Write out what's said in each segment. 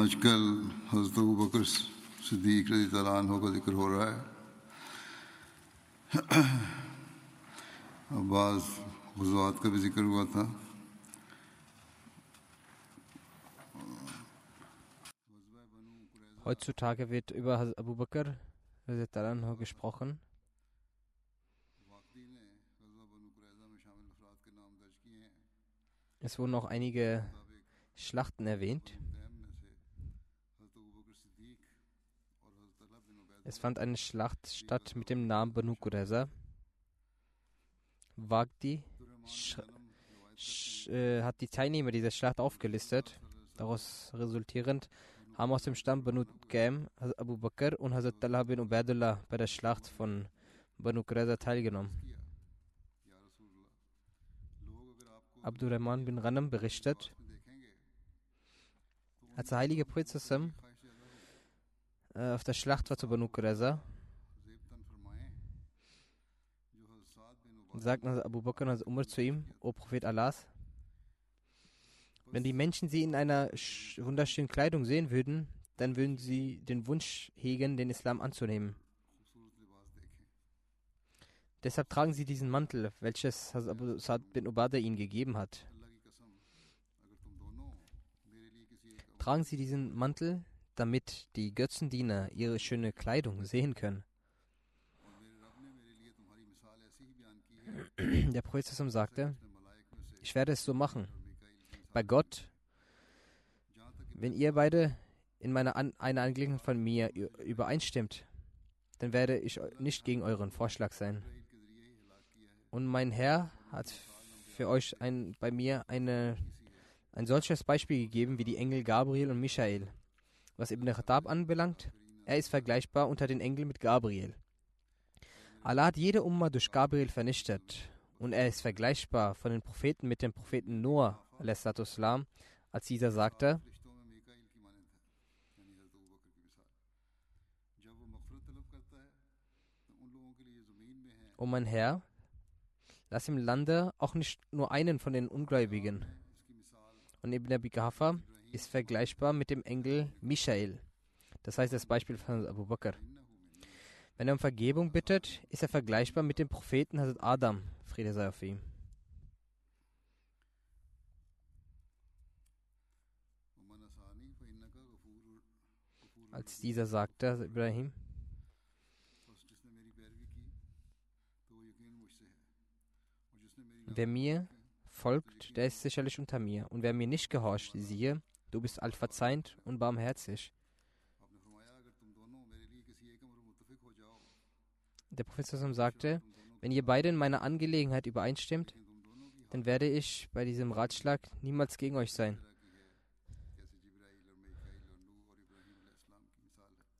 आजकल हजरत अबू बकर सिद्दीक रजी तलान का जिक्र हो रहा है अब बाज़ गुजवात का भी जिक्र हुआ था Heutzutage wird über Hazrat Abu Bakr Anhu gesprochen. Es wurden auch einige Schlachten erwähnt. Es fand eine Schlacht statt mit dem Namen Banu Qurayza. Wagdi äh, hat die Teilnehmer dieser Schlacht aufgelistet. Daraus resultierend haben aus dem Stamm Banu Hazrat Abu Bakr und Hazrat Talha bin Ubaidullah bei der Schlacht von Banu Qurayza teilgenommen. Abdurrahman bin Ghanam berichtet, als der heilige Prophet auf der Schlacht war zu Banu Qurayza, sagten Abu Bakr und Umar zu ihm, O Prophet Allahs, wenn die Menschen sie in einer wunderschönen Kleidung sehen würden, dann würden sie den Wunsch hegen, den Islam anzunehmen. Deshalb tragen sie diesen Mantel, welches Abu Sa'd bin Ubadah ihnen gegeben hat. Tragen sie diesen Mantel, damit die Götzendiener ihre schöne Kleidung sehen können. Der Prophet sagte, ich werde es so machen. Bei Gott, wenn ihr beide in meiner An einer Angelegenheit von mir übereinstimmt, dann werde ich nicht gegen euren Vorschlag sein. Und mein Herr hat für euch ein, bei mir eine, ein solches Beispiel gegeben wie die Engel Gabriel und Michael. Was Ibn Khattab anbelangt, er ist vergleichbar unter den Engeln mit Gabriel. Allah hat jede Umma durch Gabriel vernichtet und er ist vergleichbar von den Propheten mit dem Propheten Noah, als dieser sagte, O mein Herr, lass im Lande auch nicht nur einen von den Ungläubigen. Und Ibn Abi Ghafa ist vergleichbar mit dem Engel Michael. Das heißt das Beispiel von Abu Bakr. Wenn er um Vergebung bittet, ist er vergleichbar mit dem Propheten Hazrat Adam, Friede sei auf ihm. Als dieser sagte, Ibrahim, wer mir folgt, der ist sicherlich unter mir. Und wer mir nicht gehorcht, siehe, du bist allverzeihend und barmherzig. Der Prophet sagte, wenn ihr beide in meiner Angelegenheit übereinstimmt, dann werde ich bei diesem Ratschlag niemals gegen euch sein.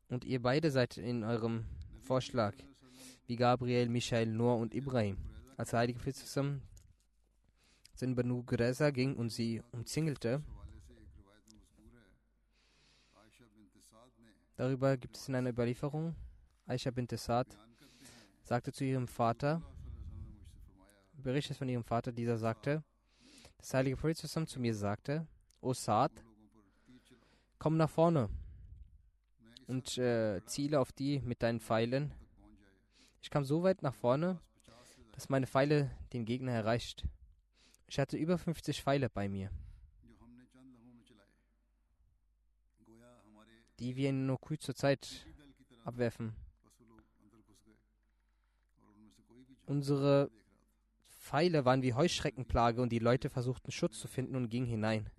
Und ihr beide seid in eurem Vorschlag, wie Gabriel, Michael, Noah und Ibrahim. Als der heilige Prophet zu Banu Qurayza ging und sie umzingelte, darüber gibt es in einer Überlieferung, Aisha bint Sa'd sagte zu ihrem Vater, berichtet von ihrem Vater, dieser sagte, das heilige Prophet zusammen zu mir sagte, O Saad, komm nach vorne und äh, ziele auf die mit deinen Pfeilen. Ich kam so weit nach vorne, dass meine Pfeile den Gegner erreicht. Ich hatte über 50 Pfeile bei mir, die wir in nur kurzer Zeit abwerfen. Unsere Pfeile waren wie Heuschreckenplage und die Leute versuchten Schutz zu finden und gingen hinein.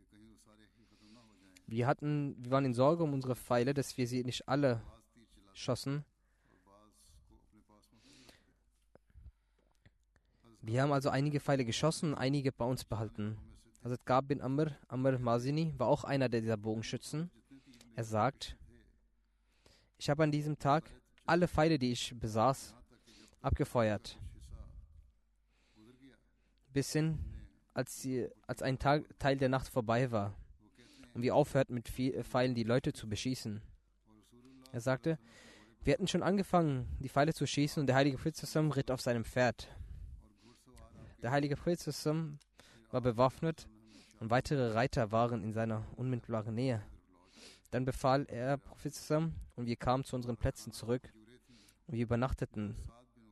Wir hatten, wir waren in Sorge um unsere Pfeile, dass wir sie nicht alle schossen. Wir haben also einige Pfeile geschossen, einige bei uns behalten. Hazrat Gab bin Amr, Amr Mazini, war auch einer dieser Bogenschützen. Er sagt, ich habe an diesem Tag alle Pfeile, die ich besaß, abgefeuert. Bis hin, als, sie, als ein Tag, Teil der Nacht vorbei war und wir aufhörten mit Pfeilen die Leute zu beschießen. Er sagte, wir hatten schon angefangen, die Pfeile zu schießen und der heilige Prophet ritt auf seinem Pferd. Der heilige Prophet war bewaffnet und weitere Reiter waren in seiner unmittelbaren Nähe. Dann befahl er Prophet und wir kamen zu unseren Plätzen zurück und wir übernachteten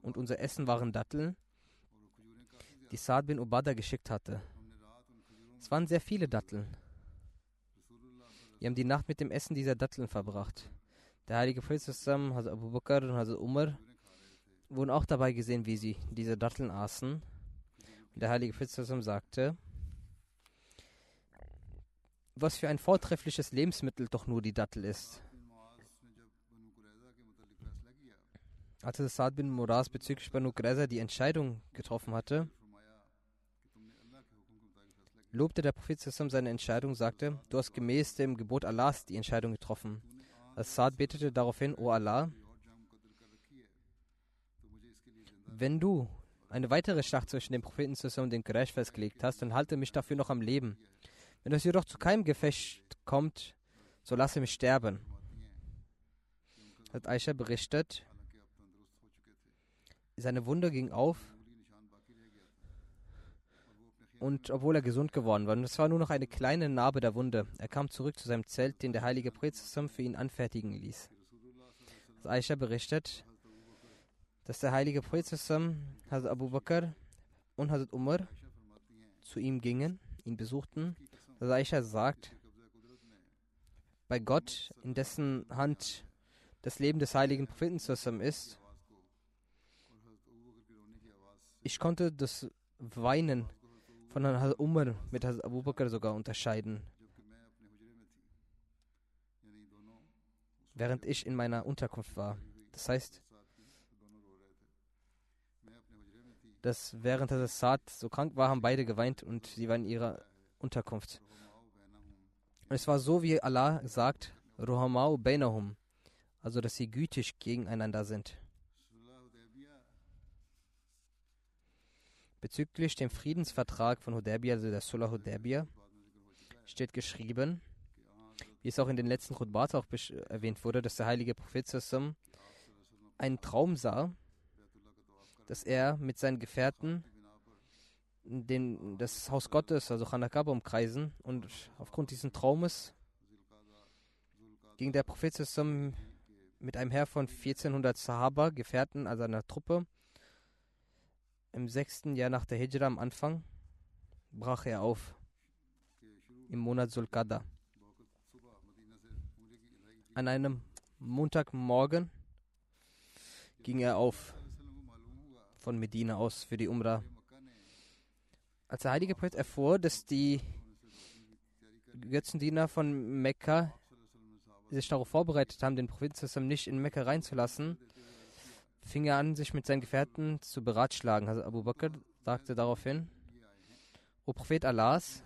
und unser Essen waren Datteln, die Saad bin Ubada geschickt hatte. Es waren sehr viele Datteln. Wir haben die Nacht mit dem Essen dieser Datteln verbracht. Der heilige Prophet Hazrat Abu Bakr und Hazrat Umar wurden auch dabei gesehen, wie sie diese Datteln aßen. Und der heilige Prophet sagte, was für ein vortreffliches Lebensmittel doch nur die Dattel ist. Als Saad bin Muraz bezüglich Banu Qurayza die Entscheidung getroffen hatte, lobte der Prophet seine Entscheidung, sagte, du hast gemäß dem Gebot Allahs die Entscheidung getroffen. Als Saad betete daraufhin, O Allah, wenn du eine weitere Schlacht zwischen dem Propheten und dem Quraysh festgelegt hast, dann halte mich dafür noch am Leben. Wenn es jedoch zu keinem Gefecht kommt, so lasse mich sterben. Hat Aisha berichtet, seine Wunde ging auf und obwohl er gesund geworden war. Und es war nur noch eine kleine Narbe der Wunde. Er kam zurück zu seinem Zelt, den der heilige Prophet für ihn anfertigen ließ. Also Aisha berichtet, dass der heilige Prophet Hazrat Abu Bakr und Hazrat Umar zu ihm gingen, ihn besuchten. Also Aisha sagt, bei Gott, in dessen Hand das Leben des heiligen Propheten ist, ich konnte das Weinen von Hazrat Umar mit Hazrat Abu Bakr sogar unterscheiden. Während ich in meiner Unterkunft war. Das heißt, dass während Hazrat Saad so krank war, haben beide geweint und sie waren ihrer Unterkunft. Es war so, wie Allah sagt, Ruhamau Bainahum, also dass sie gütig gegeneinander sind. Bezüglich dem Friedensvertrag von Hudaybiyah, also der Sulh Hudaybiyah, steht geschrieben, wie es auch in den letzten Khutbat auch erwähnt wurde, dass der heilige Prophet einen Traum sah, dass er mit seinen Gefährten den, das Haus Gottes, also Chanakaba, umkreisen und aufgrund dieses Traumes ging der Prophet mit einem Heer von 1400 Sahaba, Gefährten, also einer Truppe, im sechsten Jahr nach der Hijra am Anfang brach er auf im Monat Sulkada. An einem Montagmorgen ging er auf von Medina aus für die Umrah. Als der heilige Prophet erfuhr, dass die Götzendiener von Mekka sich darauf vorbereitet haben, den Propheten nicht in Mekka reinzulassen, fing er an, sich mit seinen Gefährten zu beratschlagen. Also Abu Bakr sagte daraufhin, O Prophet Allahs,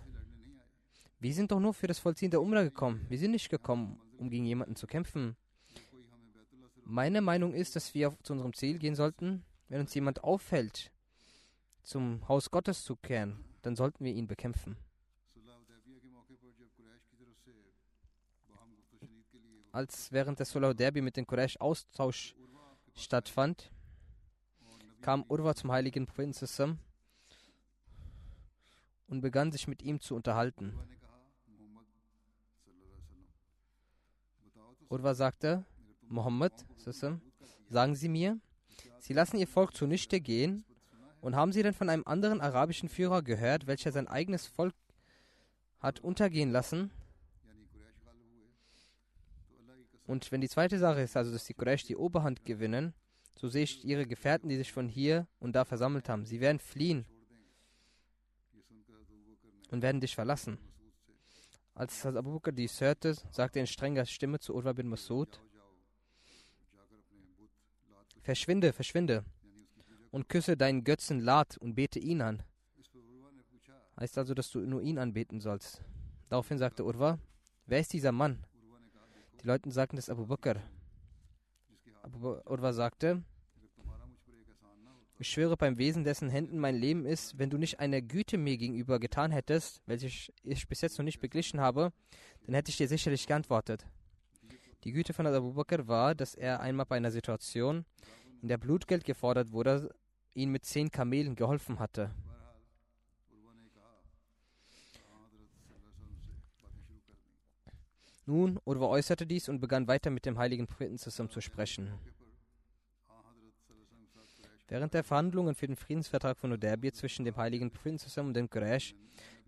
wir sind doch nur für das Vollziehen der Umrah gekommen. Wir sind nicht gekommen, um gegen jemanden zu kämpfen. Meine Meinung ist, dass wir zu unserem Ziel gehen sollten. Wenn uns jemand auffällt, zum Haus Gottes zu kehren, dann sollten wir ihn bekämpfen. Als während des Sulh Derby mit den Quraysh Austausch stattfand, kam Urwa zum heiligen Propheten und begann sich mit ihm zu unterhalten. Urwa sagte, Mohammed, sagen Sie mir, Sie lassen Ihr Volk zunichte gehen und haben Sie denn von einem anderen arabischen Führer gehört, welcher sein eigenes Volk hat untergehen lassen? Und wenn die zweite Sache ist, also dass die Quraysh die Oberhand gewinnen, so sehe ich ihre Gefährten, die sich von hier und da versammelt haben. Sie werden fliehen und werden dich verlassen. Als Abu Bakr dies hörte, sagte er in strenger Stimme zu Urwa bin Masud, Verschwinde, verschwinde und küsse deinen Götzen Lat und bete ihn an. Heißt also, dass du nur ihn anbeten sollst. Daraufhin sagte Urwa, wer ist dieser Mann? Die Leute sagten, das ist Abu Bakr. Abu Urwa sagte, ich schwöre beim Wesen, dessen Händen mein Leben ist, wenn du nicht eine Güte mir gegenüber getan hättest, welche ich bis jetzt noch nicht beglichen habe, dann hätte ich dir sicherlich geantwortet. Die Güte von Abu Bakr war, dass er einmal bei einer Situation, in der Blutgeld gefordert wurde, ihn mit zehn Kamelen geholfen hatte. Nun, Urwa äußerte dies und begann weiter mit dem heiligen Propheten zusammen zu sprechen. Während der Verhandlungen für den Friedensvertrag von Uderbir zwischen dem heiligen Propheten zusammen und dem Quraysh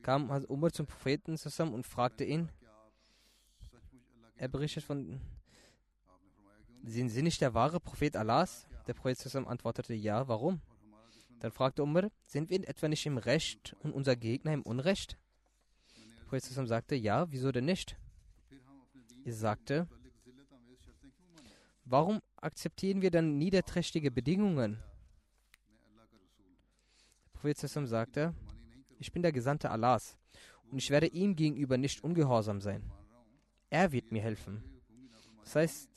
kam Umar zum Propheten zusammen und fragte ihn, er berichtet von, sind Sie nicht der wahre Prophet Allahs? Der Prophet zusammen antwortete, ja, warum? Dann fragte Umar, sind wir etwa nicht im Recht und unser Gegner im Unrecht? Der Prophet sagte, ja, wieso denn nicht? Er sagte, warum akzeptieren wir dann niederträchtige Bedingungen? Der Prophet sagte, ich bin der Gesandte Allahs und ich werde ihm gegenüber nicht ungehorsam sein. Er wird mir helfen. Das heißt,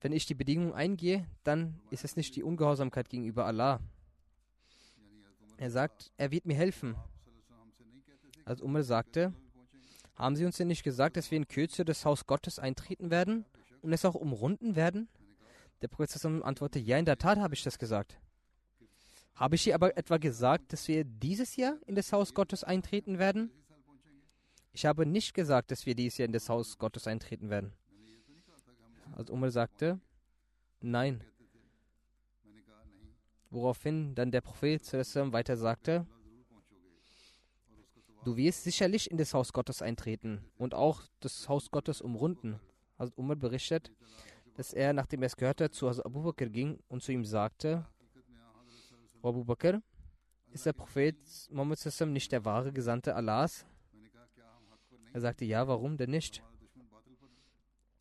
wenn ich die Bedingung eingehe, dann ist es nicht die Ungehorsamkeit gegenüber Allah. Er sagt, er wird mir helfen. Als Umar sagte, haben Sie uns denn nicht gesagt, dass wir in Kürze das Haus Gottes eintreten werden und es auch umrunden werden? Der Prophet antwortete, ja, in der Tat habe ich das gesagt. Habe ich hier aber etwa gesagt, dass wir dieses Jahr in das Haus Gottes eintreten werden? Ich habe nicht gesagt, dass wir dieses Jahr in das Haus Gottes eintreten werden. Als Umar sagte, nein. Woraufhin dann der Prophet weiter sagte, Du wirst sicherlich in das Haus Gottes eintreten und auch das Haus Gottes umrunden. Also Umar berichtet, dass er, nachdem er es gehört hat, zu Abu Bakr ging und zu ihm sagte, Abu Bakr, ist der Prophet Muhammad nicht der wahre Gesandte Allahs? Er sagte, ja, warum denn nicht?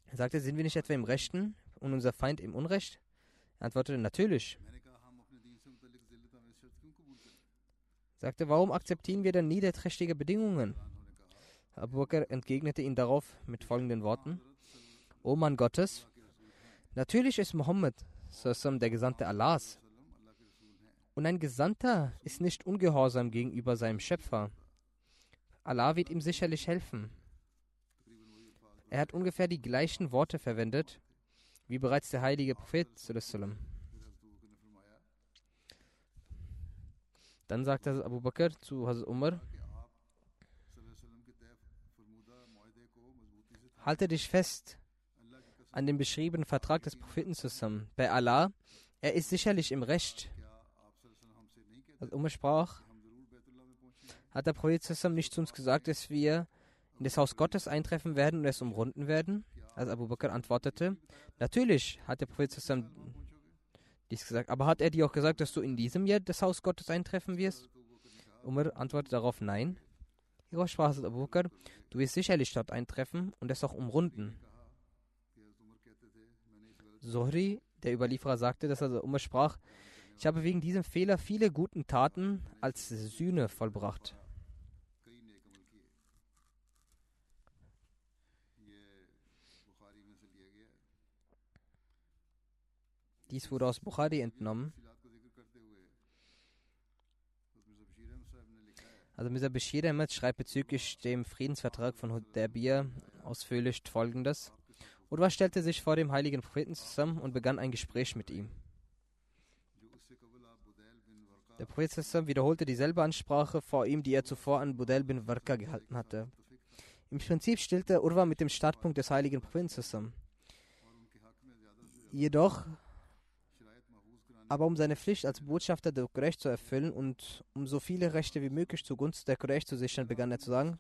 Er sagte, sind wir nicht etwa im Rechten und unser Feind im Unrecht? Er antwortete, natürlich. Sagte, warum akzeptieren wir denn niederträchtige Bedingungen? Abu Bakr entgegnete ihm darauf mit folgenden Worten: O Mann Gottes, natürlich ist Mohammed der Gesandte Allahs. Und ein Gesandter ist nicht ungehorsam gegenüber seinem Schöpfer. Allah wird ihm sicherlich helfen. Er hat ungefähr die gleichen Worte verwendet, wie bereits der heilige Prophet. Dann sagte Abu Bakr zu Hazrat Umar, halte dich fest an dem beschriebenen Vertrag des Propheten zusammen. Bei Allah, er ist sicherlich im Recht. Als Umar sprach, hat der Prophet zusammen nicht zu uns gesagt, dass wir in das Haus Gottes eintreffen werden und es umrunden werden? Als Abu Bakr antwortete, natürlich hat der Prophet zusammen dies gesagt. Aber hat er dir auch gesagt, dass du in diesem Jahr das Haus Gottes eintreffen wirst? Umar antwortete darauf nein. Hierauf sprach Abu Bakr, du wirst sicherlich dort eintreffen und es auch umrunden. Zohri, der Überlieferer, sagte, dass also Umar sprach, ich habe wegen diesem Fehler viele guten Taten als Sühne vollbracht. Dies wurde aus Bukhari entnommen. Also Mr. Bashir Ahmed schreibt bezüglich dem Friedensvertrag von Hudaybiyah ausführlich folgendes. Udwa stellte sich vor dem heiligen Propheten zusammen und begann ein Gespräch mit ihm. Der Prophet sallam wiederholte dieselbe Ansprache vor ihm, die er zuvor an Budel bin Warka gehalten hatte. Im Prinzip stellte Urwa mit dem Startpunkt des heiligen Propheten zusammen. Jedoch, aber um seine Pflicht als Botschafter der Quraysh zu erfüllen und um so viele Rechte wie möglich zugunsten der Quraysh zu sichern, begann er zu sagen,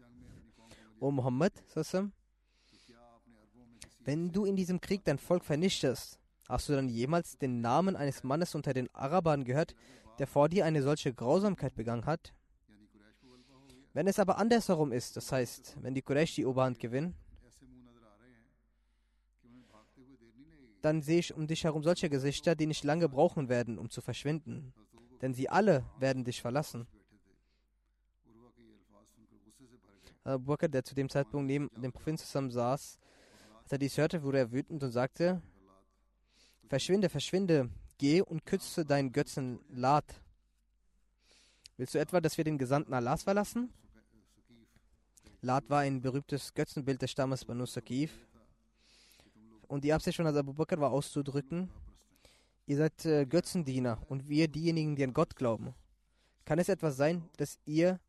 O Muhammad, wenn du in diesem Krieg dein Volk vernichtest, hast du dann jemals den Namen eines Mannes unter den Arabern gehört, der vor dir eine solche Grausamkeit begangen hat? Wenn es aber andersherum ist, das heißt, wenn die Quraysh die Oberhand gewinnen, dann sehe ich um dich herum solche Gesichter, die nicht lange brauchen werden, um zu verschwinden. Denn sie alle werden dich verlassen. Abu Bakr, der zu dem Zeitpunkt neben dem Propheten zusammen saß, als er dies hörte, wurde er wütend und sagte, Verschwinde, verschwinde, geh und küsse deinen Götzen Lat. Willst du etwa, dass wir den Gesandten Allahs verlassen? Lat war ein berühmtes Götzenbild des Stammes Banu Sakif. Und die Absicht von Abu Bakr war auszudrücken, ihr seid äh, Götzendiener und wir diejenigen, die an Gott glauben. Kann es etwas sein, dass ihr,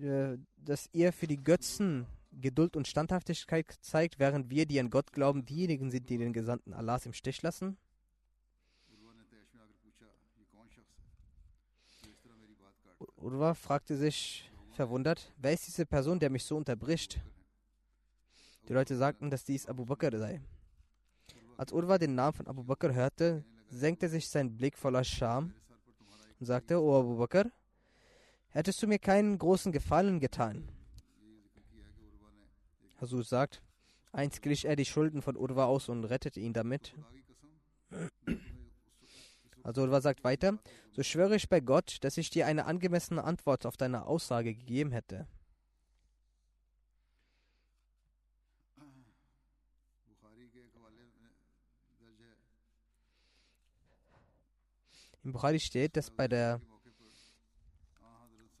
äh, dass ihr für die Götzen Geduld und Standhaftigkeit zeigt, während wir, die an Gott glauben, diejenigen sind, die den Gesandten Allahs im Stich lassen? Urwa fragte sich verwundert, wer ist diese Person, der mich so unterbricht? Die Leute sagten, dass dies Abu Bakr sei. Als Urwa den Namen von Abu Bakr hörte, senkte sich sein Blick voller Scham und sagte, O Abu Bakr, hättest du mir keinen großen Gefallen getan? Hasus sagt, einst glich er die Schulden von Urwa aus und rettete ihn damit. Also Urwa sagt weiter, so schwöre ich bei Gott, dass ich dir eine angemessene Antwort auf deine Aussage gegeben hätte. Im Bukhari steht, dass bei der,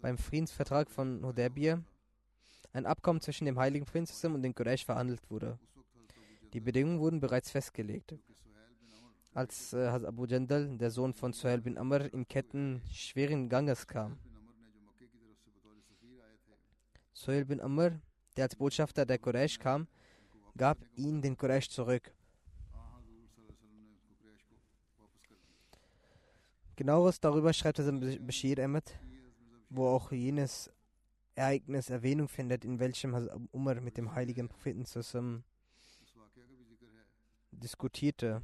beim Friedensvertrag von Hudaybiyah ein Abkommen zwischen dem heiligen Prinzessin und den Quraysh verhandelt wurde. Die Bedingungen wurden bereits festgelegt. Als äh, Abu Jandal, der Sohn von Suhail bin Amr, in Ketten schweren Ganges kam. Suhail bin Amr, der als Botschafter der Quraysh kam, gab ihn den Quraysh zurück. Genaueres darüber schreibt Bashir Ahmed, wo auch jenes Ereignis Erwähnung findet, in welchem Umar mit dem heiligen Propheten zusammen diskutierte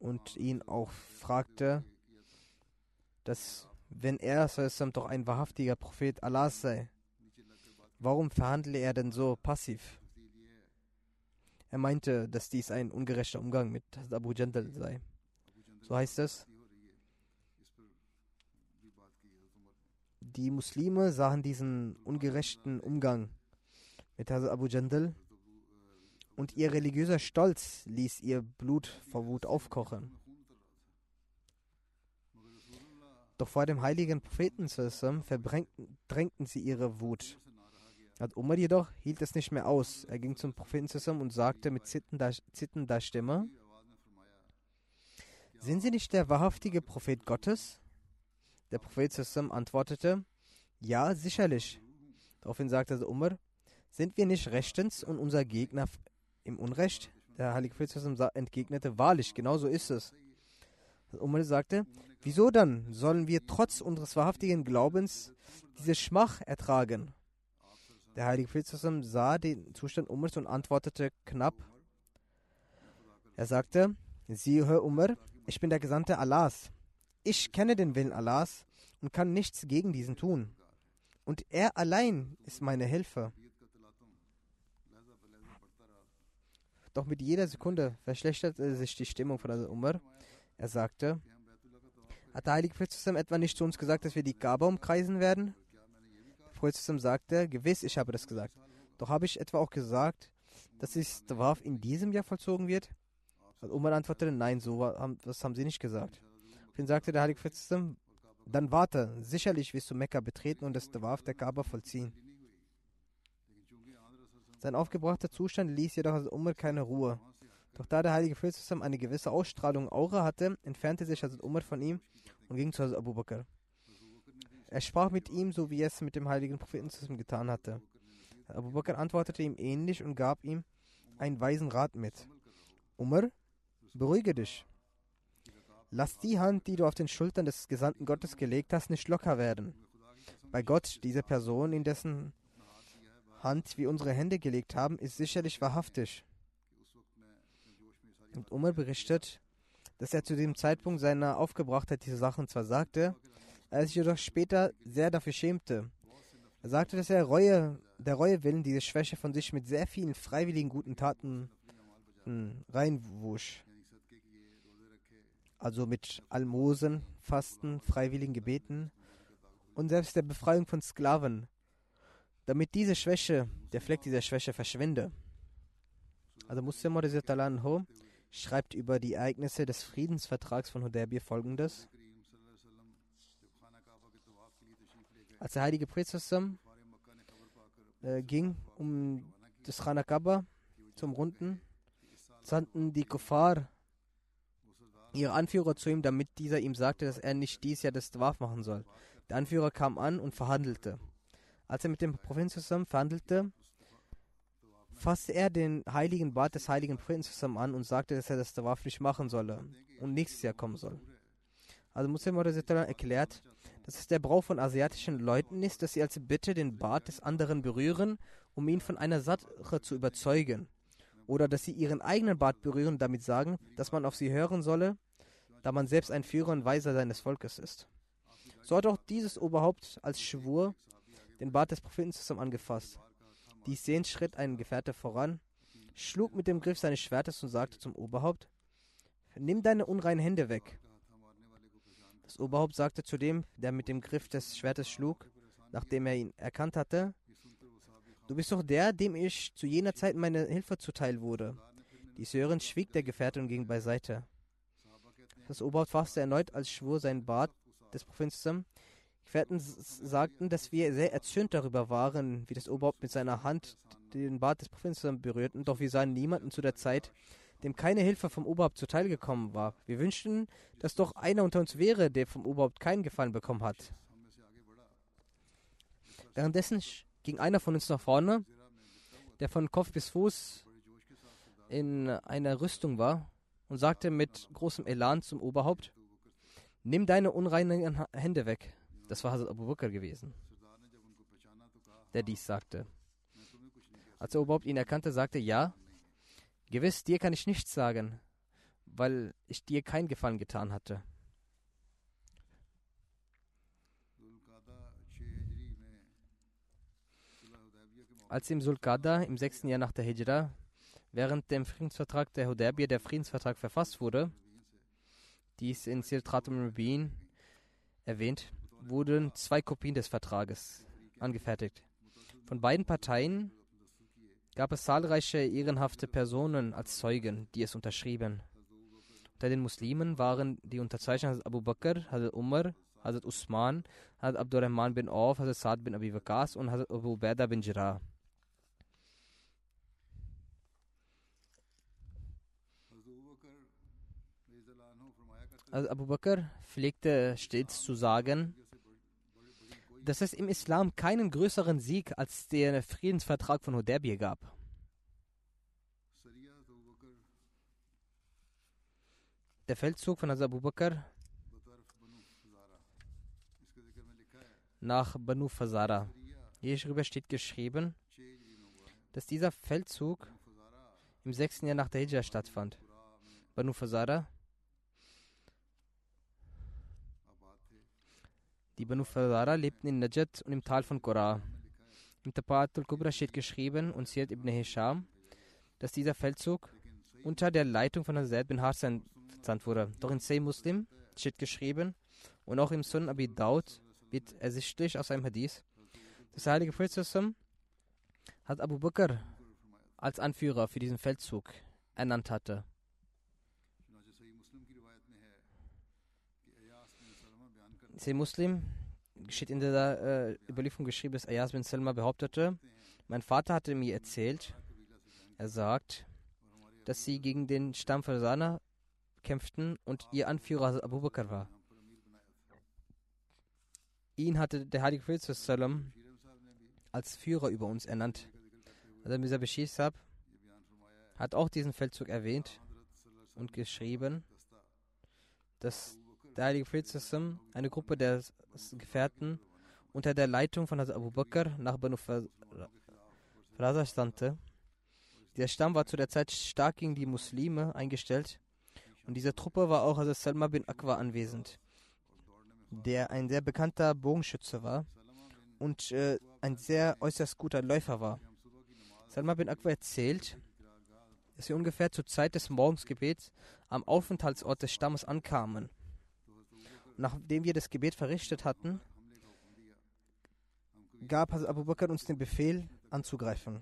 und ihn auch fragte, dass wenn er zusammen doch ein wahrhaftiger Prophet Allahs sei, warum verhandle er denn so passiv? Er meinte, dass dies ein ungerechter Umgang mit Abu Jandal sei. So heißt es. Die Muslime sahen diesen ungerechten Umgang mit Hazrat Abu Jandal und ihr religiöser Stolz ließ ihr Blut vor Wut aufkochen. Doch vor dem heiligen Propheten verdrängten sie ihre Wut. Hat Umar jedoch hielt es nicht mehr aus. Er ging zum Propheten und sagte mit zitternder, zitternder Stimme: Sind Sie nicht der wahrhaftige Prophet Gottes? Der Prophet antwortete, ja, sicherlich. Daraufhin sagte Umar, sind wir nicht rechtens und unser Gegner im Unrecht? Der heilige Prophet entgegnete, wahrlich, genau so ist es. Umar sagte, wieso dann sollen wir trotz unseres wahrhaftigen Glaubens diese Schmach ertragen? Der heilige Prophet sah den Zustand Umars und antwortete knapp. Er sagte, siehe Umar, ich bin der Gesandte Allahs. Ich kenne den Willen Allahs und kann nichts gegen diesen tun. Und er allein ist meine Hilfe. Doch mit jeder Sekunde verschlechterte sich die Stimmung von Umar. Er sagte, hat der Heilige Prophet etwa nicht zu uns gesagt, dass wir die Kaaba umkreisen werden? Der Prophet sagte, gewiss, ich habe das gesagt. Doch habe ich etwa auch gesagt, dass das Tawaf in diesem Jahr vollzogen wird? Also Umar antwortete, nein, so was haben sie nicht gesagt. Dann sagte der Heilige Prophet, dann warte, sicherlich wirst du Mekka betreten und das Tawaf der Kaaba vollziehen. Sein aufgebrachter Zustand ließ jedoch als Umar keine Ruhe. Doch da der heilige Prophet eine gewisse Ausstrahlung Aura hatte, entfernte sich Hazrat Umar von ihm und ging zu Abu Bakr. Er sprach mit ihm, so wie er es mit dem heiligen Propheten getan hatte. Abu Bakr antwortete ihm ähnlich und gab ihm einen weisen Rat mit. Umar, beruhige dich. Lass die Hand, die du auf den Schultern des Gesandten Gottes gelegt hast, nicht locker werden. Bei Gott, diese Person, in dessen Hand wir unsere Hände gelegt haben, ist sicherlich wahrhaftig. Und Umar berichtet, dass er zu dem Zeitpunkt seiner Aufgebrachtheit diese Sachen zwar sagte, er sich jedoch später sehr dafür schämte. Er sagte, dass er Reue, der Reue willen diese Schwäche von sich mit sehr vielen freiwilligen guten Taten hm, reinwusch. Also mit Almosen, Fasten, freiwilligen Gebeten und selbst der Befreiung von Sklaven, damit diese Schwäche, der Fleck dieser Schwäche verschwinde. Also Muslim Ho schreibt über die Ereignisse des Friedensvertrags von Hudaybiyah folgendes. Als der heilige Prophet äh, ging, um das Khanakaba zum Runden, sandten die Kuffar ihre Anführer zu ihm, damit dieser ihm sagte, dass er nicht dies Jahr das Dwarf machen soll. Der Anführer kam an und verhandelte. Als er mit dem Propheten zusammen verhandelte, fasste er den heiligen Bart des heiligen Propheten zusammen an und sagte, dass er das Tawaf nicht machen solle und nächstes Jahr kommen soll. Also Muslim erklärt, dass es der Brauch von asiatischen Leuten ist, dass sie als Bitte den Bart des anderen berühren, um ihn von einer Sache zu überzeugen. Oder dass sie ihren eigenen Bart berühren und damit sagen, dass man auf sie hören solle, da man selbst ein Führer und Weiser seines Volkes ist. So hat auch dieses Oberhaupt als Schwur den Bart des Propheten zusammen angefasst. Dies sehend schritt ein Gefährte voran, schlug mit dem Griff seines Schwertes und sagte zum Oberhaupt: Nimm deine unreinen Hände weg. Das Oberhaupt sagte zu dem, der mit dem Griff des Schwertes schlug, nachdem er ihn erkannt hatte, Du bist doch der, dem ich zu jener Zeit meine Hilfe zuteil wurde. Die Sören schwieg der Gefährte und ging beiseite. Das Oberhaupt fasste erneut als Schwur seinen Bart des Propheten zusammen. Gefährten sagten, dass wir sehr erzürnt darüber waren, wie das Oberhaupt mit seiner Hand den Bart des Propheten berührten, doch wir sahen niemanden zu der Zeit, dem keine Hilfe vom Oberhaupt zuteil gekommen war. Wir wünschten, dass doch einer unter uns wäre, der vom Oberhaupt keinen Gefallen bekommen hat. Währenddessen ging einer von uns nach vorne, der von Kopf bis Fuß in einer Rüstung war und sagte mit großem Elan zum Oberhaupt, nimm deine unreinen Hände weg. Das war Hazrat Abu Bakr gewesen, der dies sagte. Als der Oberhaupt ihn erkannte, sagte, ja, Gewiss, dir kann ich nichts sagen, weil ich dir keinen Gefallen getan hatte. Als im Sulkada im sechsten Jahr nach der Hijra während dem Friedensvertrag der Hudaybiyah der Friedensvertrag verfasst wurde, dies in Sirtratum Rabin erwähnt, wurden zwei Kopien des Vertrages angefertigt. Von beiden Parteien gab es zahlreiche ehrenhafte Personen als Zeugen, die es unterschrieben. Unter den Muslimen waren die Unterzeichner Hazrat Abu Bakr, Hazrat Umar, Hazrat Usman, Hazrat Abdurrahman bin Auf, Hazrat Saad bin Abi Waqas und Hazrat Abu Ubaidah bin Jirah. Also Abu Bakr pflegte stets zu sagen, dass es im Islam keinen größeren Sieg als der Friedensvertrag von Hudaybiyah gab. Der Feldzug von Abu Bakr nach Banu Fazara. Hierüber steht geschrieben, dass dieser Feldzug im sechsten Jahr nach der Hijra stattfand. Banu Fazara Die Banu Fazara lebten in Najat und im Tal von Qura. Im Tapat al-Kubra steht geschrieben und Siyad ibn Hisham, dass dieser Feldzug unter der Leitung von Hazrat bin Harsan versandt wurde. Doch in Say Muslim steht geschrieben und auch im Sun Abi Daud wird ersichtlich aus einem Hadith, der heilige Prophet hat Abu Bakr als Anführer für diesen Feldzug ernannt hatte. Say Muslim steht in der äh, Überlieferung geschrieben, dass Ayaz bin Salma behauptete, mein Vater hatte mir erzählt, er sagt, dass sie gegen den Stamm Fasana kämpften und ihr Anführer Abu Bakr war. Ihn hatte der Heilige Prophet sallam als Führer über uns ernannt. Also Mirza Bashir hat auch diesen Feldzug erwähnt und geschrieben, dass der Heilige Prophet eine Gruppe der Gefährten unter der Leitung von Hazrat Abu Bakr nach Banu Faraza stammte. Der Stamm war zu der Zeit stark gegen die Muslime eingestellt und dieser Truppe war auch Hazrat Salma bin Akwa anwesend, der ein sehr bekannter Bogenschütze war und äh, ein sehr äußerst guter Läufer war. Salma bin Akwa erzählt, dass sie ungefähr zur Zeit des Morgensgebets am Aufenthaltsort des Stammes ankamen. Nachdem wir das Gebet verrichtet hatten, gab Abu Bakr uns den Befehl, anzugreifen.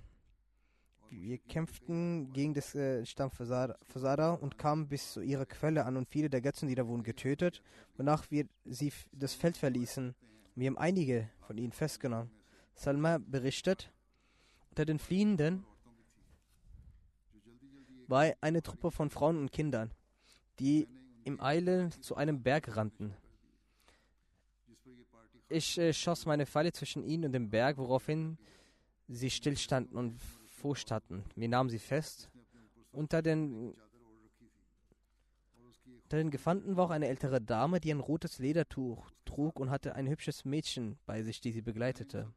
Wir kämpften gegen das äh, Stamm Fasada und kamen bis zu ihrer Quelle an und viele der Götzendiener wurden getötet, wonach wir sie das Feld verließen. Wir haben einige von ihnen festgenommen. Salma berichtet, unter den Fliehenden war eine Truppe von Frauen und Kindern, die im Eile zu einem Berg rannten. Ich äh, schoss meine Pfeile zwischen ihnen und dem Berg, woraufhin sie stillstanden und Furcht hatten. Wir nahmen sie fest. Unter den, unter den Gefangenen war auch eine ältere Dame, die ein rotes Ledertuch trug und hatte ein hübsches Mädchen bei sich, die sie begleitete.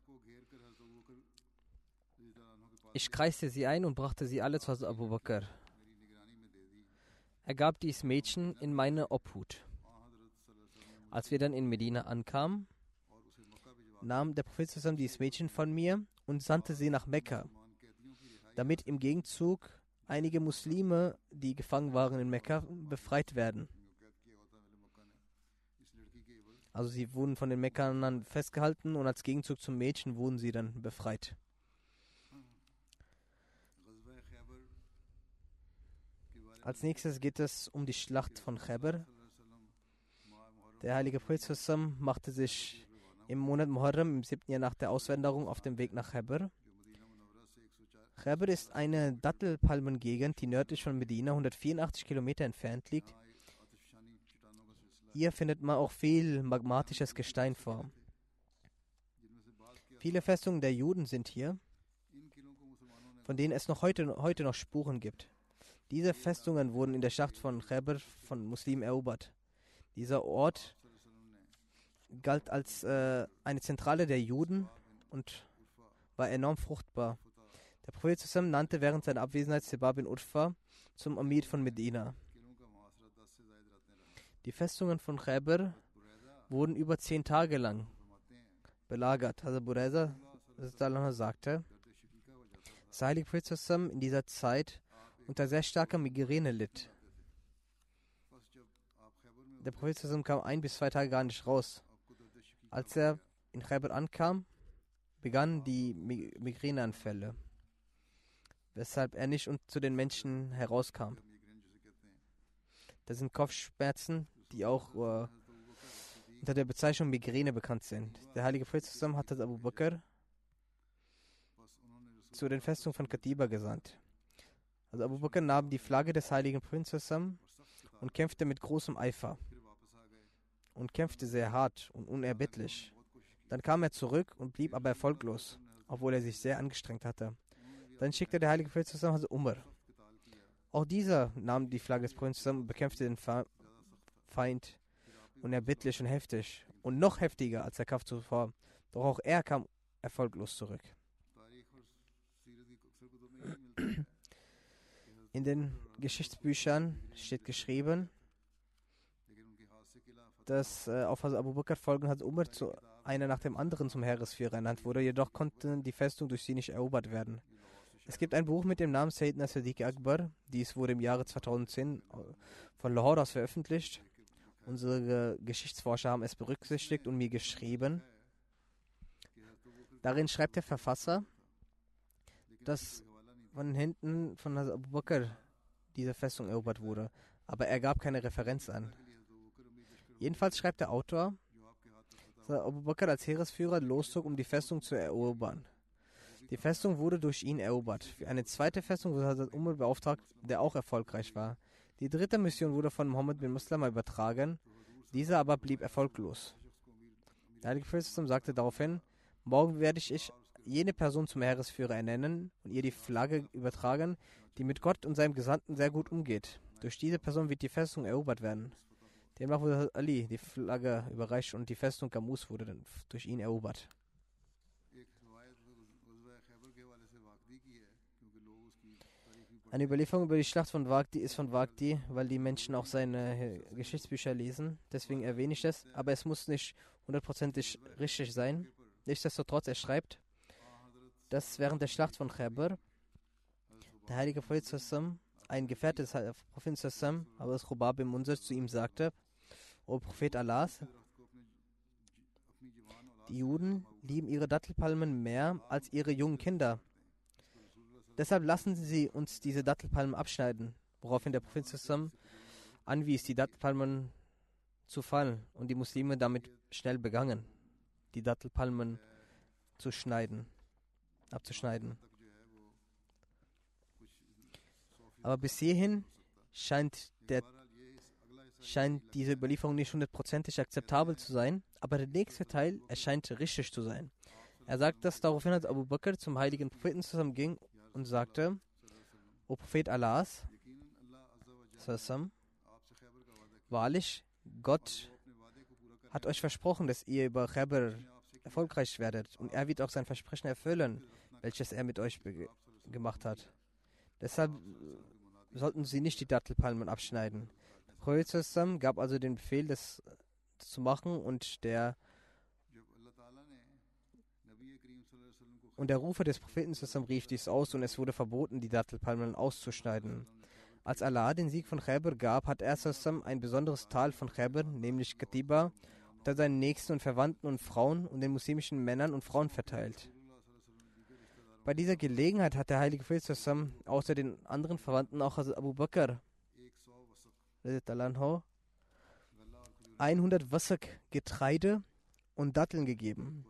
Ich kreiste sie ein und brachte sie alle zu Abu Bakr. Er gab dies Mädchen in meine Obhut. Als wir dann in Medina ankamen, nahm der Prophet zusammen dieses Mädchen von mir und sandte sie nach Mekka, damit im Gegenzug einige Muslime, die gefangen waren in Mekka, befreit werden. Also sie wurden von den Mekkanern festgehalten und als Gegenzug zum Mädchen wurden sie dann befreit. Als nächstes geht es um die Schlacht von Khaybar. Der heilige Prophet machte sich im Monat Muharram, im siebten Jahr nach der Auswanderung, auf dem Weg nach Khaybar. Khaybar ist eine Dattelpalmengegend, die nördlich von Medina 184 Kilometer entfernt liegt. Hier findet man auch viel magmatisches Gestein vor. Viele Festungen der Juden sind hier, von denen es noch heute, heute noch Spuren gibt. Diese Festungen wurden in der Schlacht von Khaybar von Muslimen erobert. Dieser Ort galt als äh, eine Zentrale der Juden und war enorm fruchtbar. Der Prophet zusammen nannte während seiner Abwesenheit Sebab bin Urfa zum Amir von Medina. Die Festungen von Khaybar wurden über zehn Tage lang belagert. Also Bureza sagte, dass Heilige Prophet in dieser Zeit unter sehr starker Migräne litt. Der Prophet kam ein bis zwei Tage gar nicht raus. Als er in Khaybar ankam, begannen die Migräneanfälle, weshalb er nicht zu den Menschen herauskam. Das sind Kopfschmerzen, die auch uh, unter der Bezeichnung Migräne bekannt sind. Der heilige Prophet zusammen hat Abu Bakr zu den Festungen von Katiba gesandt. Also Abu Bakr nahm die Flagge des heiligen Prinzessin zusammen und kämpfte mit großem Eifer und kämpfte sehr hart und unerbittlich. Dann kam er zurück und blieb aber erfolglos, obwohl er sich sehr angestrengt hatte. Dann schickte der heilige Prophet zusammen also Umar. Auch dieser nahm die Flagge des Prinzen zusammen und bekämpfte den Feind unerbittlich und heftig und noch heftiger als der Kampf zuvor. Doch auch er kam erfolglos zurück. In den Geschichtsbüchern steht geschrieben, dass äh, auf Abu Bakr folgen hat Umar zu einer nach dem anderen zum Heeresführer ernannt wurde, jedoch konnte die Festung durch sie nicht erobert werden. Es gibt ein Buch mit dem Namen Sayyidina Sadiq Akbar. Dies wurde im Jahre 2010 äh, von Lahore aus veröffentlicht. Unsere Geschichtsforscher haben es berücksichtigt und mir geschrieben. Darin schreibt der Verfasser, dass von hinten von Abu Bakr diese Festung erobert wurde, aber er gab keine Referenz an. Jedenfalls schreibt der Autor, dass Abu Bakr als Heeresführer loszog, um die Festung zu erobern. Die Festung wurde durch ihn erobert. Für eine zweite Festung wurde Hazrat Umar beauftragt, der auch erfolgreich war. Die dritte Mission wurde von Mohammed bin Muslima übertragen, dieser aber blieb erfolglos. Der Heilige Prophet sagte daraufhin, morgen werde ich jene Person zum Heeresführer ernennen und ihr die Flagge übertragen, die mit Gott und seinem Gesandten sehr gut umgeht. Durch diese Person wird die Festung erobert werden. Demnach wurde Ali die Flagge überreicht und die Festung Gamus wurde dann durch ihn erobert. Eine Überlieferung über die Schlacht von Wagdi ist von Wagdi, weil die Menschen auch seine Geschichtsbücher lesen. Deswegen erwähne ich das. Aber es muss nicht hundertprozentig richtig sein. Nichtsdestotrotz, er schreibt, dass während der Schlacht von Khaybar der heilige Prophet ein Gefährte des Propheten aber das Khubab im Munzir zu ihm sagte, O Prophet Allahs, die Juden lieben ihre Dattelpalmen mehr als ihre jungen Kinder. Deshalb lassen Sie uns diese Dattelpalmen abschneiden, woraufhin der Prophet anwies, die Dattelpalmen zu fallen und die Muslime damit schnell begangen, die Dattelpalmen zu schneiden, abzuschneiden. Aber bis hierhin scheint, der, scheint diese Überlieferung nicht hundertprozentig akzeptabel zu sein, aber der nächste Teil erscheint richtig zu sein. Er sagt, dass daraufhin als Abu Bakr zum heiligen Propheten zusammen ging und sagte, O Prophet Allahs, wahrlich, Gott hat euch versprochen, dass ihr über Khaybar erfolgreich werdet und er wird auch sein Versprechen erfüllen, welches er mit euch gemacht hat. Deshalb sollten sie nicht die Dattelpalmen abschneiden. Prophet gab also den Befehl, das zu machen und der Und der Rufer des Propheten rief dies aus und es wurde verboten, die Dattelpalmen auszuschneiden. Als Allah den Sieg von Khaybar gab, hat er ein besonderes Tal von Khaybar, nämlich Katiba, unter seinen Nächsten und Verwandten und Frauen und den muslimischen Männern und Frauen verteilt. Bei dieser Gelegenheit hat der heilige Prophet außer den anderen Verwandten auch Abu Bakr 100 Wassak Getreide und Datteln gegeben.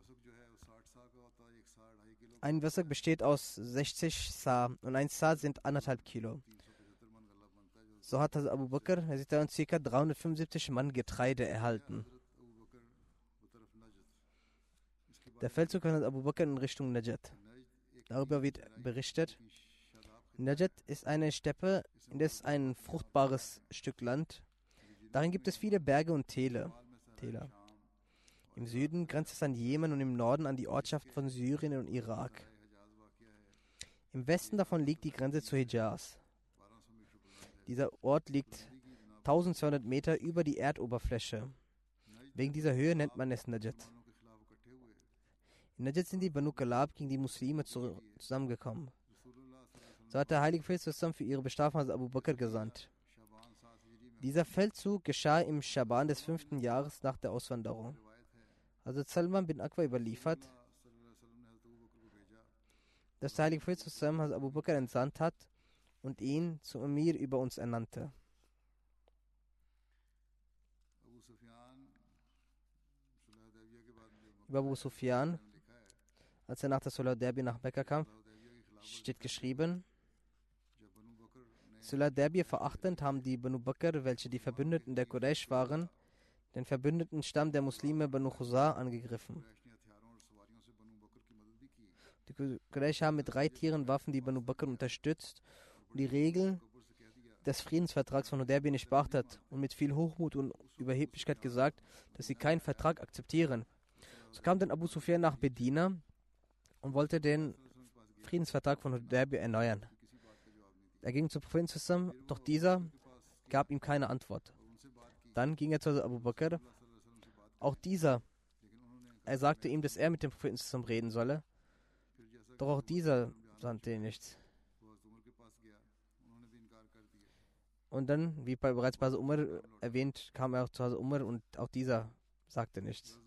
Ein Wasser besteht aus 60 Sa und ein Sa sind anderthalb Kilo. So hat Abu Bakr ca. 375 Mann Getreide erhalten. Der Feldzug von Abu Bakr in Richtung Najat. Darüber wird berichtet. Najat ist eine Steppe, der es ein fruchtbares Stück Land. Darin gibt es viele Berge und Täler. Täler. Im Süden grenzt es an Jemen und im Norden an die Ortschaft von Syrien und Irak. Im Westen davon liegt die Grenze zu Hijaz. Dieser Ort liegt 1200 Meter über die Erdoberfläche. Wegen dieser Höhe nennt man es Najat. In Najat sind die Banu Kalab gegen die Muslime zusammengekommen. So hat der heilige Prophet für ihre Bestrafung Abu Bakr gesandt. Dieser Feldzug geschah im Schaban des fünften Jahres nach der Auswanderung. Also Salman bin Akwa überliefert, dass der Heilige Prophet zusammen Abu Bakr entsandt hat und ihn zum Emir über uns ernannte. Über Abu Sufyan, als er nach der Sulah Derby nach Mekka kam, steht geschrieben, Sulah Derby verachtend haben die Banu Bakr, welche die Verbündeten der Quraysh waren, den verbündeten Stamm der Muslime Banu Khuzar angegriffen. Die Quraysh haben mit drei Tieren Waffen die Banu Bakr unterstützt und die Regeln des Friedensvertrags von Hudaybiyah nicht beachtet und mit viel Hochmut und Überheblichkeit gesagt, dass sie keinen Vertrag akzeptieren. So kam dann Abu Sufyan nach Bedina und wollte den Friedensvertrag von Hudaybiyah erneuern. Er ging zu Prophet zusammen, doch dieser gab ihm keine Antwort. Dann ging er zu Abu Bakr. Auch dieser, er sagte ihm, dass er mit dem Propheten zusammen reden solle. Doch auch dieser sandte ihn nichts. Und dann, wie bereits bei Umar erwähnt, kam er auch zu Hause Umar und auch dieser sagte nichts.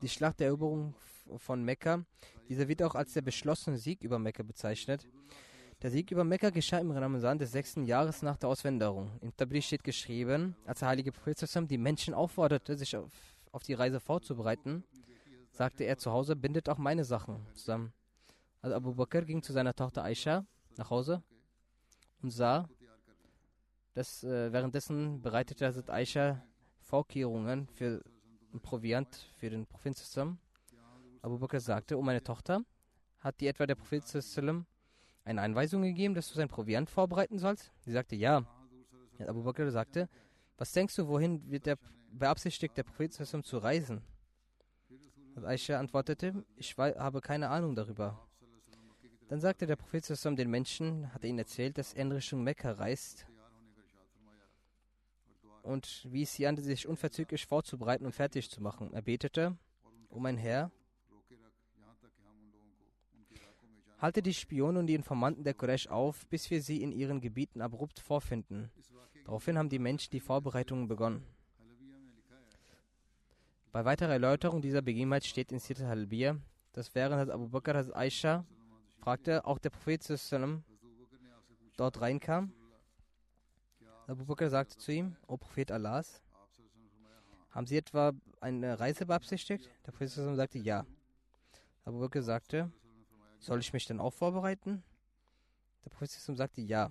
Die Schlacht der Eroberung von Mekka, dieser wird auch als der beschlossene Sieg über Mekka bezeichnet. Der Sieg über Mekka geschah im Ramazan des sechsten Jahres nach der Auswanderung. Im Tabri steht geschrieben, als der heilige Prophet die Menschen aufforderte, sich auf, auf die Reise vorzubereiten, sagte er zu Hause, bindet auch meine Sachen zusammen. Also Abu Bakr ging zu seiner Tochter Aisha nach Hause und sah, dass äh, währenddessen bereitete Aisha Vorkehrungen für ein Proviant für den Prophet zusammen. Abu Bakr sagte, oh meine Tochter, hat dir etwa der Prophet eine Einweisung gegeben, dass du sein Proviant vorbereiten sollst? Sie sagte, ja. Abu Bakr sagte, was denkst du, wohin wird der beabsichtigt, der Prophet zu reisen? Und Aisha antwortete, ich habe keine Ahnung darüber. Dann sagte der Prophet den Menschen, hat ihnen erzählt, dass er in Richtung Mekka reist und wies sie an, sich unverzüglich vorzubereiten und fertig zu machen. Er betete, O mein Herr, halte die Spione und die Informanten der Quraysh auf, bis wir sie in ihren Gebieten abrupt vorfinden. Daraufhin haben die Menschen die Vorbereitungen begonnen. Bei weiterer Erläuterung dieser Begebenheit steht in Sirat al-Halbiya, dass während Abu Bakr als Aisha fragte, auch der Prophet dort reinkam. Abu Bakr sagte zu ihm, O Prophet Allahs, haben Sie etwa eine Reise beabsichtigt? Der Prophet sagte ja. Abu Bakr sagte, soll ich mich dann auch vorbereiten? Der Prophet sagte ja.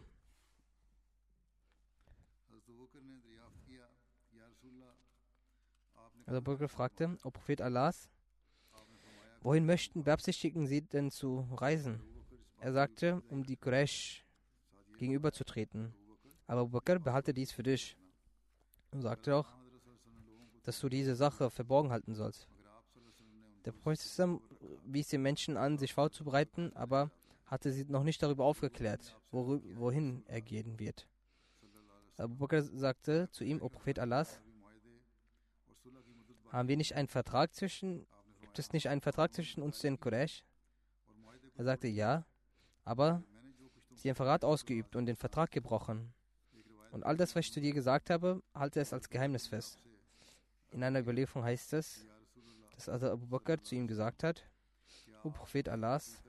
Also Abu fragte, O Prophet Allahs, wohin möchten, beabsichtigen Sie denn zu reisen? Er sagte, um die Quraysh gegenüberzutreten. Aber Abu Bakr behalte dies für dich und sagte auch, dass du diese Sache verborgen halten sollst. Der Prophet wies den Menschen an, sich vorzubereiten, aber hatte sie noch nicht darüber aufgeklärt, wohin er gehen wird. Abu Bakr sagte zu ihm, O Prophet Allahs, haben wir nicht einen Vertrag zwischen, gibt es nicht einen Vertrag zwischen uns den Quraysh? Er sagte ja, aber sie haben Verrat ausgeübt und den Vertrag gebrochen. Und all das, was ich zu dir gesagt habe, halte es als Geheimnis fest. In einer Überlieferung heißt es, dass also Abu Bakr zu ihm gesagt hat, O Prophet Allahs,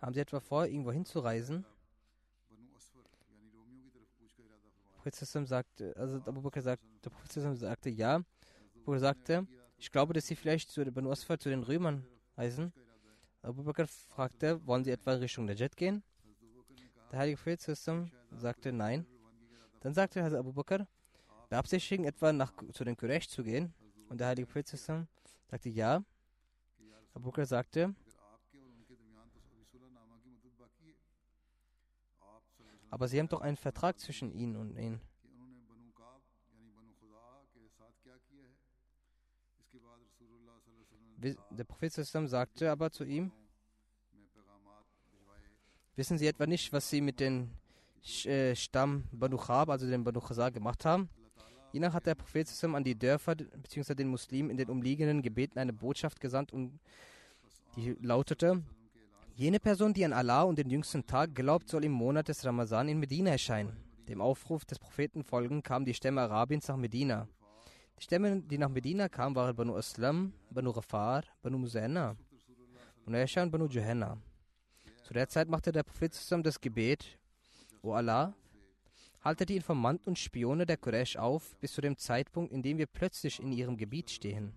haben Sie etwa vor, irgendwo hinzureisen? Prophet also Abu Bakr sagte, der Prophet sagte ja. Abu Bakr sagte, ich glaube, dass Sie vielleicht zu Banu Asfar, zu den Römern reisen. Abu Bakr fragte, wollen Sie etwa in Richtung Najat gehen? Der heilige Prophet sagte nein. Dann sagte Hazrat Abu Bakr, beabsichtigen etwa nach, zu den Quraysh zu gehen? Und der heilige Prophet sagte ja. Abu Bakr sagte, aber sie haben doch einen Vertrag zwischen ihnen und ihnen. Der Prophet sagte aber zu ihm, Wissen Sie etwa nicht, was Sie mit dem äh, Stamm Banu Khab, also dem Banu Khazar, gemacht haben? Jener hat der Prophet an die Dörfer bzw. den Muslimen in den umliegenden Gebeten eine Botschaft gesandt und die lautete: Jene Person, die an Allah und den jüngsten Tag glaubt, soll im Monat des Ramazan in Medina erscheinen. Dem Aufruf des Propheten folgend kamen die Stämme Arabiens nach Medina. Die Stämme, die nach Medina kamen, waren Banu Aslam, Banu Rafar, Banu Muzaina, Banu Esha und Banu Johanna. Zu der Zeit machte der Prophet zusammen das Gebet, O Allah, halte die Informanten und Spione der Quraysh auf, bis zu dem Zeitpunkt, in dem wir plötzlich in ihrem Gebiet stehen.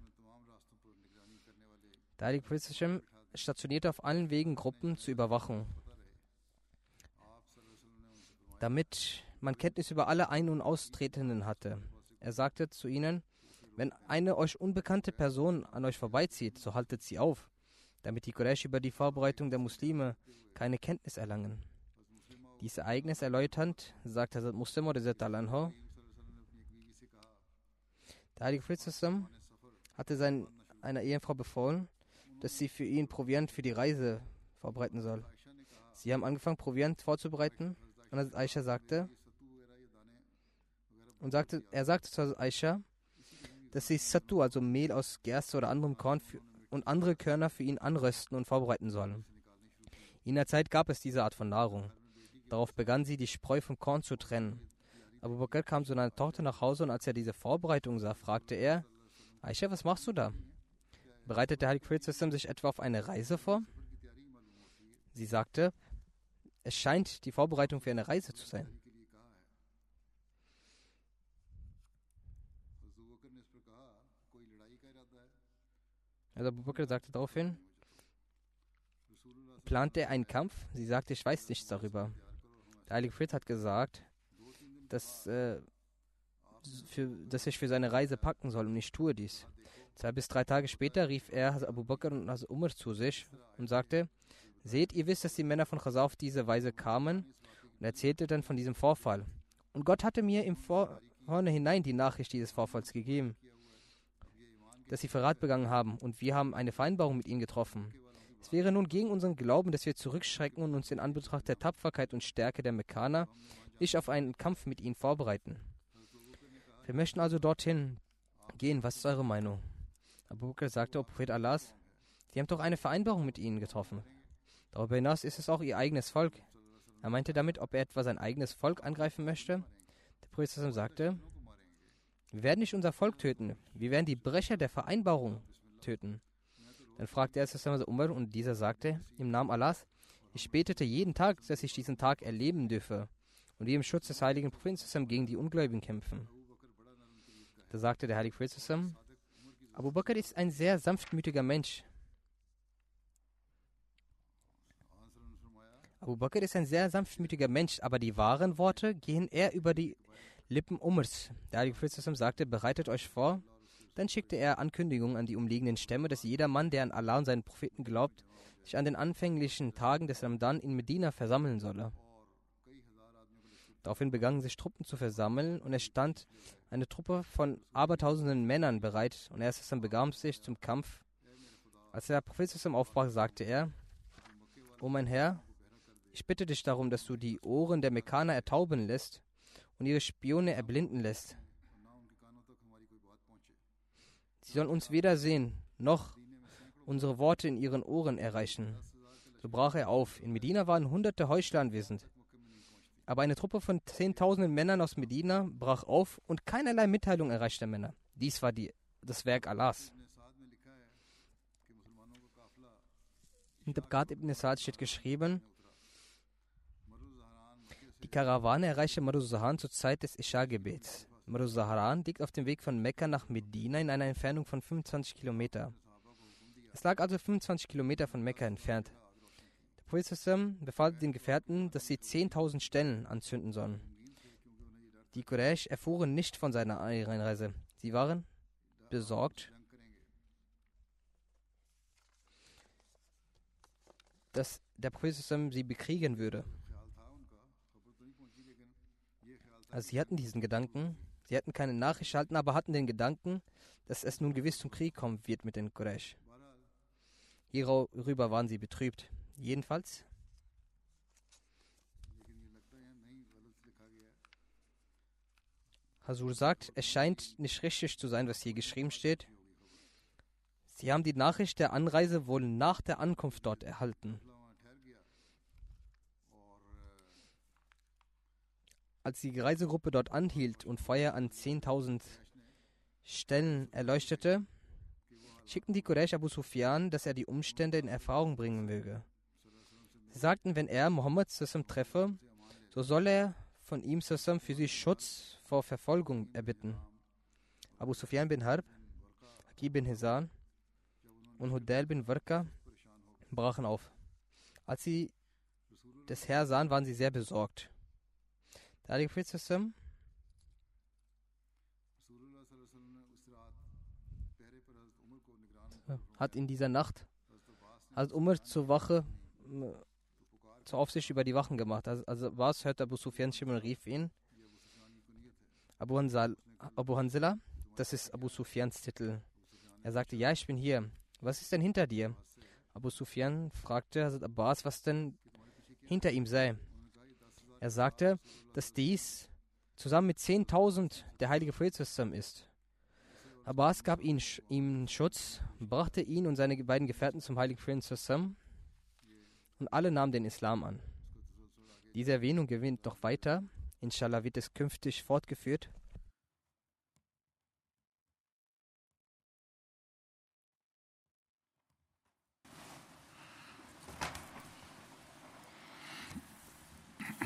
Der Heilige Prophet stationierte auf allen Wegen Gruppen zur Überwachung, damit man Kenntnis über alle Ein- und Austretenden hatte. Er sagte zu ihnen, wenn eine euch unbekannte Person an euch vorbeizieht, so haltet sie auf damit die Quraysh über die Vorbereitung der Muslime keine Kenntnis erlangen. Dies Ereignis erläuternd, sagt Hazrat Muslim oder al der Heilige Prophet hatte sein, einer Ehefrau befohlen, dass sie für ihn Proviant für die Reise vorbereiten soll. Sie haben angefangen, Proviant vorzubereiten und Aisha sagte, und sagte, er sagte zu Aisha, dass sie Sattu, also Mehl aus Gerste oder anderem Korn, für, und andere Körner für ihn anrösten und vorbereiten sollen. In der Zeit gab es diese Art von Nahrung. Darauf begann sie, die Spreu vom Korn zu trennen. Abu Bakr kam zu seiner Tochter nach Hause und als er diese Vorbereitung sah, fragte er, Aisha, was machst du da? Bereitet der Heilige Prophet sich etwa auf eine Reise vor? Sie sagte, es scheint die Vorbereitung für eine Reise zu sein. Also Abu Bakr sagte daraufhin, plant er einen Kampf? Sie sagte, ich weiß nichts darüber. Der Heilige Fritz hat gesagt, dass, äh, für, dass ich für seine Reise packen soll und ich tue dies. Zwei bis drei Tage später rief er Abu Bakr und Umar zu sich und sagte, seht, ihr wisst, dass die Männer von Chazar auf diese Weise kamen und erzählte dann von diesem Vorfall. Und Gott hatte mir im Vorhinein die Nachricht dieses Vorfalls gegeben dass sie Verrat begangen haben, und wir haben eine Vereinbarung mit ihnen getroffen. Es wäre nun gegen unseren Glauben, dass wir zurückschrecken und uns in Anbetracht der Tapferkeit und Stärke der Mekkaner nicht auf einen Kampf mit ihnen vorbereiten. Wir möchten also dorthin gehen. Was ist eure Meinung? Abu Bakr sagte, O Prophet Allahs, Sie haben doch eine Vereinbarung mit ihnen getroffen. Darüber hinaus ist es auch ihr eigenes Volk. Er meinte damit, ob er etwa sein eigenes Volk angreifen möchte. Der Prophet sagte, wir werden nicht unser Volk töten. Wir werden die Brecher der Vereinbarung töten. Dann fragte er Sassam Umar und dieser sagte, im Namen Allahs, ich betete jeden Tag, dass ich diesen Tag erleben dürfe und wir im Schutz des heiligen Propheten gegen die Ungläubigen kämpfen. Da sagte der heilige Prophet Abu Bakr ist ein sehr sanftmütiger Mensch. Abu Bakr ist ein sehr sanftmütiger Mensch, aber die wahren Worte gehen eher über die Lippen Umrs. Der Heilige Prophet sagte, bereitet euch vor. Dann schickte er Ankündigungen an die umliegenden Stämme, dass jeder Mann, der an Allah und seinen Propheten glaubt, sich an den anfänglichen Tagen des Ramadan in Medina versammeln solle. Daraufhin begannen sich Truppen zu versammeln und es stand eine Truppe von abertausenden Männern bereit und er dann begab sich zum Kampf. Als der Prophet aufbrach, sagte er, O mein Herr, ich bitte dich darum, dass du die Ohren der Mekkaner ertauben lässt und ihre Spione erblinden lässt. Sie sollen uns weder sehen, noch unsere Worte in ihren Ohren erreichen. So brach er auf. In Medina waren hunderte Heuchler anwesend. Aber eine Truppe von zehntausenden Männern aus Medina brach auf und keinerlei Mitteilung erreichte Männer. Dies war die, das Werk Allahs. In Tabqat ibn Sa'd steht geschrieben, die Karawane erreichte Maruzahan zur Zeit des Isha-Gebets. Maruzahan liegt auf dem Weg von Mekka nach Medina in einer Entfernung von 25 Kilometer. Es lag also 25 Kilometer von Mekka entfernt. Der Prophet befahl den Gefährten, dass sie 10.000 Stellen anzünden sollen. Die Quraysh erfuhren nicht von seiner Einreise. Sie waren besorgt, dass der Prophet sie bekriegen würde. Also sie hatten diesen Gedanken, sie hatten keine Nachricht erhalten, aber hatten den Gedanken, dass es nun gewiss zum Krieg kommen wird mit den Quraysh. Hierüber waren sie betrübt. Jedenfalls Hasur sagt, es scheint nicht richtig zu sein, was hier geschrieben steht. Sie haben die Nachricht der Anreise wohl nach der Ankunft dort erhalten. Als die Reisegruppe dort anhielt und Feuer an 10.000 Stellen erleuchtete, schickten die Quraysh Abu Sufyan, dass er die Umstände in Erfahrung bringen möge. Sie sagten, wenn er Muhammad Sassam treffe, so soll er von ihm Sassam für sie Schutz vor Verfolgung erbitten. Abu Sufyan bin Harb, Haki bin Hizan und Hudail bin Warka brachen auf. Als sie das Herr sahen, waren sie sehr besorgt. Der Heilige Prophet hat in dieser Nacht als Umar zur Wache zur Aufsicht über die Wachen gemacht. Also, also was hört Abu Sufyan Shimon rief ihn. Abu, Hansal, Abu Hansila, das ist Abu Sufyans Titel. Er sagte, ja, ich bin hier. Was ist denn hinter dir? Abu Sufyan fragte Hazrat Abbas, was denn hinter ihm sei. Er sagte, dass dies zusammen mit 10.000 der heilige Prophet ist. Abbas gab ihn, ihm Schutz, brachte ihn und seine beiden Gefährten zum heiligen Prophet und alle nahmen den Islam an. Diese Erwähnung gewinnt doch weiter. Inshallah wird es künftig fortgeführt.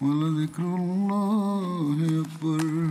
ولذكر الله أكبر